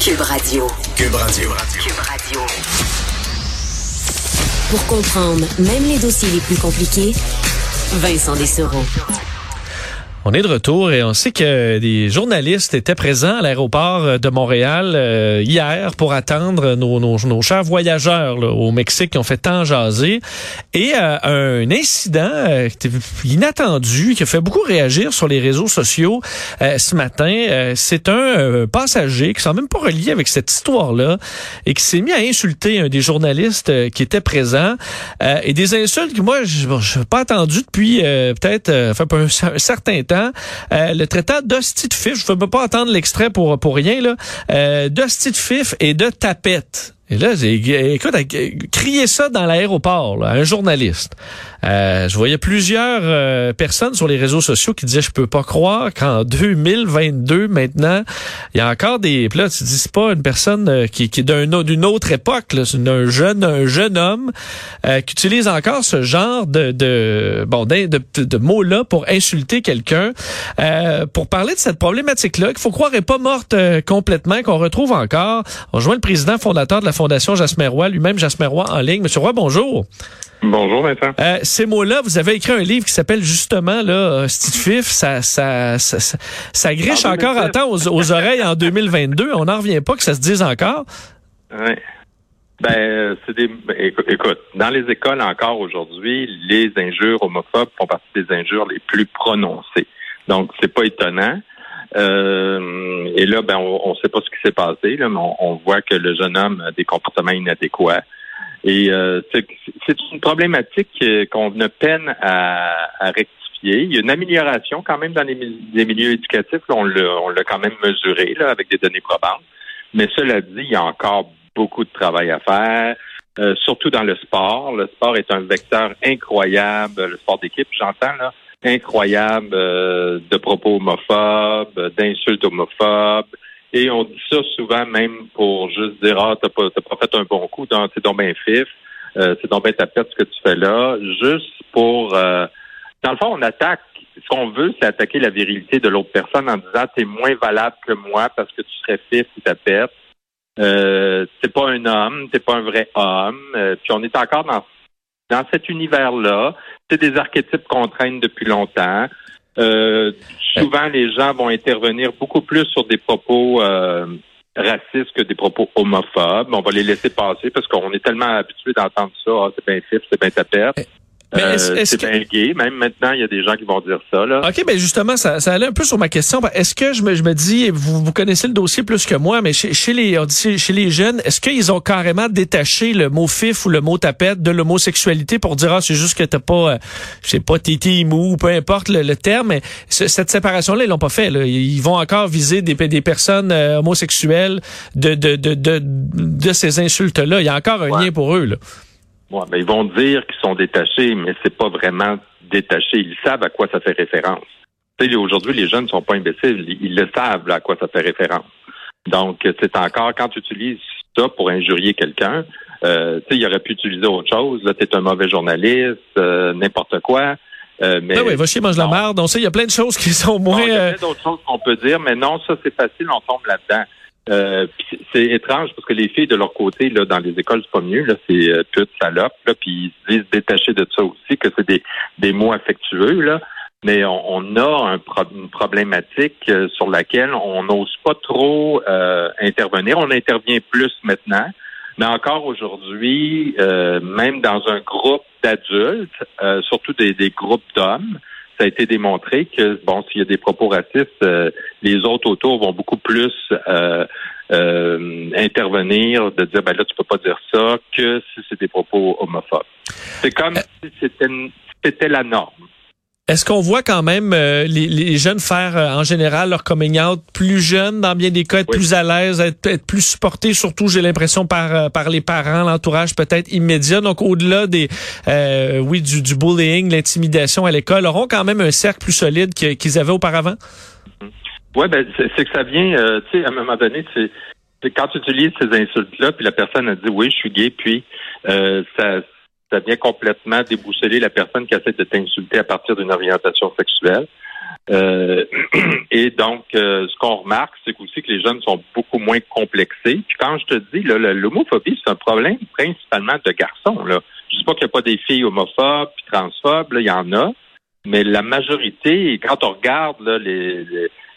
Cube Radio. Cube Radio. Cube Radio. Pour comprendre même les dossiers les plus compliqués, Vincent Dessereau. On est de retour et on sait que des journalistes étaient présents à l'aéroport de Montréal euh, hier pour attendre nos, nos, nos chers voyageurs là, au Mexique qui ont fait tant jaser. Et euh, un incident euh, inattendu qui a fait beaucoup réagir sur les réseaux sociaux ce matin. C'est un passager qui s'est même pas relié avec cette histoire-là et qui s'est mis à insulter un des journalistes qui était présent et des insultes que moi je n'ai pas entendu depuis peut-être enfin, un, un certain temps euh, le traitant d'hostie de fif, je ne veux pas attendre l'extrait pour, pour rien, là, euh, de fif et de tapette. Et là, écoute, crié ça dans l'aéroport, un journaliste. Euh, je voyais plusieurs euh, personnes sur les réseaux sociaux qui disaient, je peux pas croire qu'en 2022, maintenant, il y a encore des... Là, tu dis, pas une personne euh, qui, qui est d'un, d'une autre époque, là, c'est un jeune, un jeune homme qui utilise encore ce genre de, de bon, de, de, de mots-là pour insulter quelqu'un. pour parler de cette problématique-là, qu'il faut croire est pas morte complètement, qu'on retrouve encore. On rejoint le président fondateur de la Fondation Jasmin Roy, lui-même Jasmin Roy en ligne. Monsieur Roy, bonjour. Bonjour, Vincent. Euh, ces mots-là, vous avez écrit un livre qui s'appelle justement là, Steve Fif. Ça, ça, ça, ça, griche encore à temps aux, oreilles en 2022. On n'en revient pas que ça se dise encore. Oui. Ben, c'est des. Ben, écoute, dans les écoles encore aujourd'hui, les injures homophobes font partie des injures les plus prononcées. Donc, c'est pas étonnant. Euh, et là, ben, on ne sait pas ce qui s'est passé, là, mais on, voit que le jeune homme a des comportements inadéquats. Et euh, c'est une problématique qu'on a peine à, rectifier. Il y a une amélioration quand même dans les, milieux éducatifs. on l'a quand même mesuré là, avec des données probantes. Mais cela dit, il y a encore beaucoup de travail à faire. Euh, surtout dans le sport. Le sport est un vecteur incroyable, le sport d'équipe, j'entends là, incroyable euh, de propos homophobes, d'insultes homophobes. Et on dit ça souvent même pour juste dire Ah, t'as pas, pas fait un bon coup, c'est donc bien fif, euh, c'est donc bien tapette ce que tu fais là, juste pour euh, dans le fond, on attaque ce qu'on veut, c'est attaquer la virilité de l'autre personne en disant t'es moins valable que moi parce que tu serais fif ou tapette. Euh, t'es pas un homme, t'es pas un vrai homme. Euh, puis on est encore dans dans cet univers-là. C'est des archétypes qu'on traîne depuis longtemps. Euh, souvent, les gens vont intervenir beaucoup plus sur des propos euh, racistes que des propos homophobes. On va les laisser passer parce qu'on est tellement habitué d'entendre ça. Ah, c'est bien fif, c'est bien tapette. Euh, c'est bien gay. Même maintenant, il y a des gens qui vont dire ça. Là. OK, ben justement, ça, ça allait un peu sur ma question. Est-ce que je me, je me dis, vous, vous connaissez le dossier plus que moi, mais chez, chez les, chez les jeunes, est-ce qu'ils ont carrément détaché le mot fif ou le mot tapette de l'homosexualité pour dire, ah, c'est juste que t'as pas, euh, je sais pas, tété, mou, peu importe le, terme, mais cette séparation-là, ils l'ont pas fait. Là. Ils vont encore viser des, des personnes euh, homosexuelles de, de, de, de, de ces insultes-là. Il y a encore un lien pour eux. Là. Ouais, ben, ils vont dire qu'ils sont détachés, mais c'est pas vraiment détaché. Ils savent à quoi ça fait référence. Aujourd'hui, les jeunes ne sont pas imbéciles. Ils le savent à quoi ça fait référence. Donc, c'est encore quand tu utilises ça pour injurier quelqu'un, euh, il aurait pu utiliser autre chose. Là, tu es un mauvais journaliste, euh, n'importe quoi. Euh, mais, ben oui, va chier, mange la merde. Donc, il y a plein de choses qui sont moins. il y a plein d'autres choses qu'on peut dire, mais non, ça, c'est facile, on tombe là-dedans. Euh, c'est étrange parce que les filles de leur côté, là, dans les écoles, c'est pas mieux, là, c'est euh, pute, salope, là, puis ils se disent détacher de ça aussi, que c'est des, des mots affectueux, là. Mais on, a un une problématique euh, sur laquelle on n'ose pas trop euh, intervenir. On intervient plus maintenant. Mais encore aujourd'hui, même dans un groupe d'adultes, surtout des, des groupes d'hommes, ça a été démontré que, bon, s'il y a des propos racistes, euh, les autres autour vont beaucoup plus euh, euh, intervenir, de dire, ben là, tu peux pas dire ça, que si c'est des propos homophobes. C'est comme si c'était la norme. Est-ce qu'on voit quand même euh, les, jeunes faire euh, en général leur coming out plus jeunes, dans bien des cas, être plus à l'aise, être, plus supportés, surtout j'ai l'impression par euh, par les parents, l'entourage peut-être immédiat. Donc au-delà des oui du, du bullying, l'intimidation à l'école, auront quand même un cercle plus solide qu'ils avaient auparavant? Oui, ben c'est que ça vient, tu sais, à un moment donné, c'est quand tu utilises ces insultes-là, puis la personne a dit oui, je suis gay, puis ça ça vient complètement déboussoler la personne qui essaie de t'insulter à partir d'une orientation sexuelle. Euh, et donc, euh, ce qu'on remarque, c'est aussi que les jeunes sont beaucoup moins complexés. Puis quand je te dis, l'homophobie, c'est un problème principalement de garçons. Là. Je dis pas qu'il n'y a pas des filles homophobes puis transphobes, il y en a. Mais la majorité, quand on regarde là, les,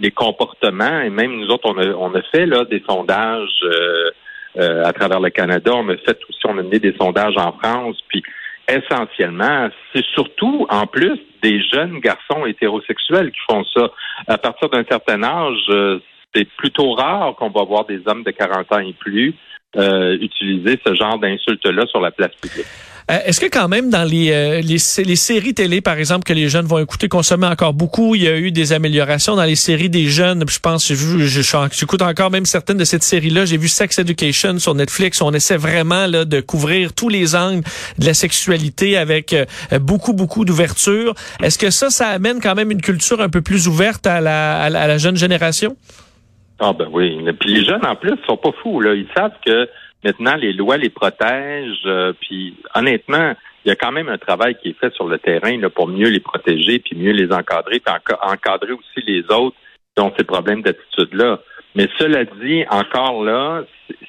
les, comportements, et même nous autres, on a, on a fait là, des sondages euh, euh, à travers le Canada, on a fait aussi, on a mené des sondages en France, puis essentiellement, c'est surtout en plus des jeunes garçons hétérosexuels qui font ça. À partir d'un certain âge, euh, c'est plutôt rare qu'on va voir des hommes de 40 ans et plus euh, utiliser ce genre d'insultes-là sur la place publique. Euh, est-ce que quand même dans les, euh, les, séries télé, par exemple, que les jeunes vont écouter, consommer encore beaucoup, il y a eu des améliorations dans les séries des jeunes? Je pense, j'écoute encore même certaines de cette série-là. J'ai vu Sex Education sur Netflix. On essaie vraiment là, de couvrir tous les angles de la sexualité avec euh, beaucoup, beaucoup d'ouverture. Est-ce que ça, ça amène quand même une culture un peu plus ouverte à la, à la, jeune génération? Ah ben oui. Puis les jeunes, en plus, sont pas fous. Là. Ils savent que Maintenant, les lois les protègent. Euh, puis honnêtement, il y a quand même un travail qui est fait sur le terrain là, pour mieux les protéger, puis mieux les encadrer, puis encadrer aussi les autres qui ont ces problèmes d'attitude-là. Mais cela dit, encore là,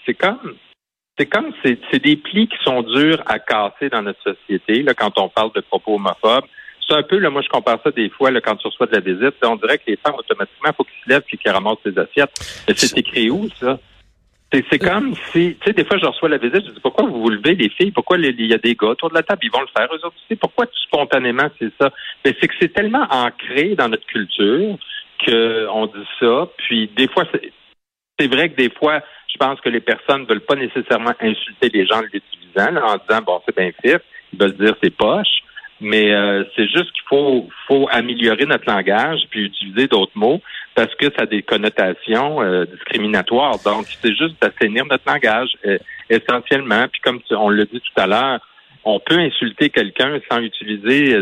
c'est comme c'est comme c'est des plis qui sont durs à casser dans notre société là, quand on parle de propos homophobes. C'est un peu, là, moi, je compare ça des fois, là, quand tu reçois de la visite, on dirait que les femmes, automatiquement, il faut qu'ils se lèvent et qu'ils ramassent les assiettes. Mais c'est écrit où, ça? C'est comme si, tu sais, des fois, je reçois la visite, je dis, pourquoi vous vous levez, les filles? Pourquoi il y a des gars autour de la table? Ils vont le faire, eux autres aussi. Pourquoi spontanément c'est ça? Mais c'est que c'est tellement ancré dans notre culture qu'on dit ça. Puis, des fois, c'est vrai que des fois, je pense que les personnes ne veulent pas nécessairement insulter les gens l'utilisant, en disant, bon, c'est bien fait. Ils veulent dire c'est poche. Mais euh, c'est juste qu'il faut, faut améliorer notre langage puis utiliser d'autres mots parce que ça a des connotations euh, discriminatoires. Donc, c'est juste d'assainir notre langage euh, essentiellement. Puis comme on l'a dit tout à l'heure, on peut insulter quelqu'un sans utiliser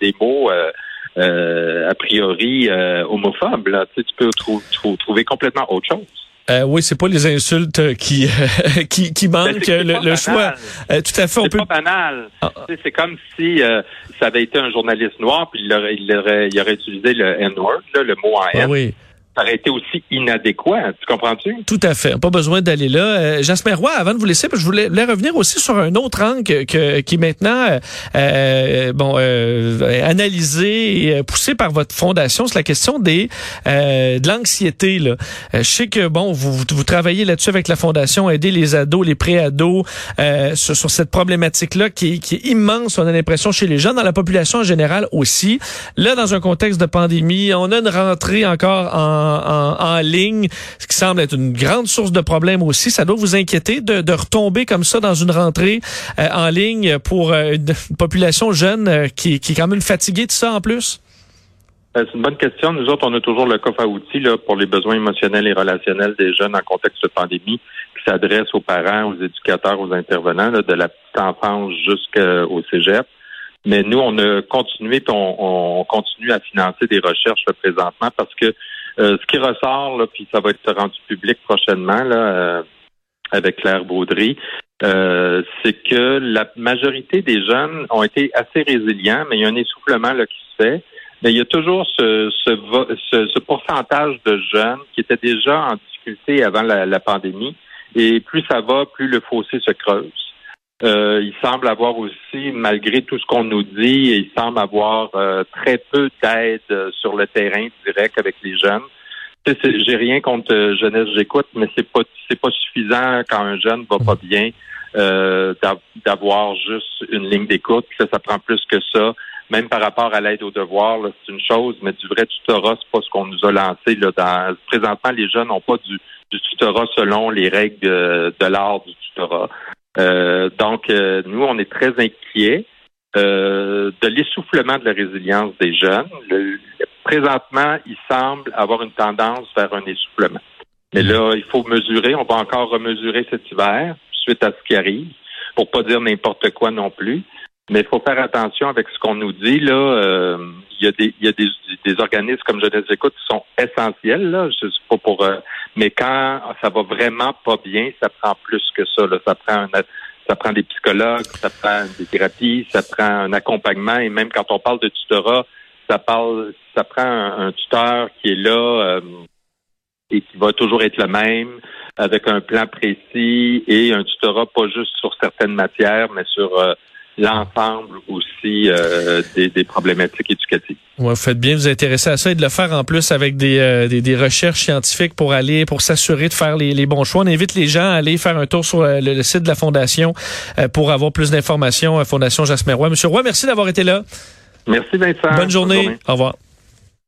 des mots a priori homophobes. Là. Tu, sais, tu peux trouver complètement autre chose. Euh, oui, c'est pas les insultes qui qui, qui ben, manquent le, choix. Euh, tout à fait, on peut. pas banal. Ah. C'est comme si euh, ça avait été un journaliste noir puis il aurait il aurait, il aurait utilisé le N-word, le mot en ah N. oui ça aurait été aussi inadéquat. Tu comprends-tu? Tout à fait. Pas besoin d'aller là. Euh, Jasper Roy, avant de vous laisser, je voulais, revenir aussi sur un autre angle que, qui est maintenant euh, euh bon euh, analysé et poussé par votre fondation. C'est la question des de l'anxiété. Là. je sais que bon, vous, vous travaillez là-dessus avec la fondation, aider les ados, les pré-ados sur, sur, cette problématique-là qui, qui est immense. On a l'impression chez les jeunes, dans la population en général aussi. Là, dans un contexte de pandémie, on a une rentrée encore en en, ligne, ce qui semble être une grande source de problèmes aussi. Ça doit vous inquiéter de, retomber comme ça dans une rentrée euh, en ligne pour euh, une, population jeune euh, qui, est quand même fatiguée de ça en plus? C'est une bonne question. Nous autres, on a toujours le coffre à outils pour les besoins émotionnels et relationnels des jeunes en contexte de pandémie qui s'adresse aux parents, aux éducateurs, aux intervenants, de la petite enfance jusqu'au cégep. Mais nous, on a continué, on, on, continue à financer des recherches présentement parce que euh, ce qui ressort, là, puis ça va être rendu public prochainement là, euh, avec Claire Baudry, euh, c'est que la majorité des jeunes ont été assez résilients, mais il y a un essoufflement là, qui se fait. Mais il y a toujours ce, ce, ce, pourcentage de jeunes qui étaient déjà en difficulté avant la, la pandémie. Et plus ça va, plus le fossé se creuse. Euh, il semble avoir aussi, malgré tout ce qu'on nous dit, il semble avoir euh, très peu d'aide euh, sur le terrain direct avec les jeunes. J'ai rien contre jeunesse j'écoute, mais c'est pas c'est pas suffisant quand un jeune va pas bien d'avoir juste une ligne d'écoute. Ça, ça prend plus que ça. Même par rapport à l'aide aux devoirs, c'est une chose, mais du vrai tutorat, c'est pas ce qu'on nous a lancé. Là, dans, présentement, les jeunes n'ont pas du, du tutorat selon les règles de l'art du tutorat. Euh, donc, euh, nous, on est très inquiets euh, de l'essoufflement de la résilience des jeunes. présentement, il semble avoir une tendance vers un essoufflement. Mais là, il faut mesurer. On va encore remesurer cet hiver suite à ce qui arrive, pour pas dire n'importe quoi non plus. Mais il faut faire attention avec ce qu'on nous dit. Là, euh, il y a des, il y a des, des organismes comme Jeunesse Écoute qui sont essentiels. Là, je sais pas pour. Euh, mais quand ça va vraiment pas bien, ça prend plus que ça. Là. Ça prend un, ça prend des psychologues, ça prend des thérapies, ça prend un accompagnement. Et même quand on parle de tutorat, ça parle, ça prend un, tuteur qui est là. Euh, et qui va toujours être le même, avec un plan précis et un tutorat pas juste sur certaines matières, mais sur euh, l'ensemble aussi euh, des, des, problématiques éducatives. Ouais, vous faites bien de vous intéresser à ça et de le faire en plus avec des, euh, des, des, recherches scientifiques pour aller, pour s'assurer de faire les, les, bons choix. On invite les gens à aller faire un tour sur le, site de la Fondation pour avoir plus d'informations. Fondation Jasmin Roy. Monsieur Roy, merci d'avoir été là. Merci Vincent. Bonne journée. Bonne journée. Au revoir.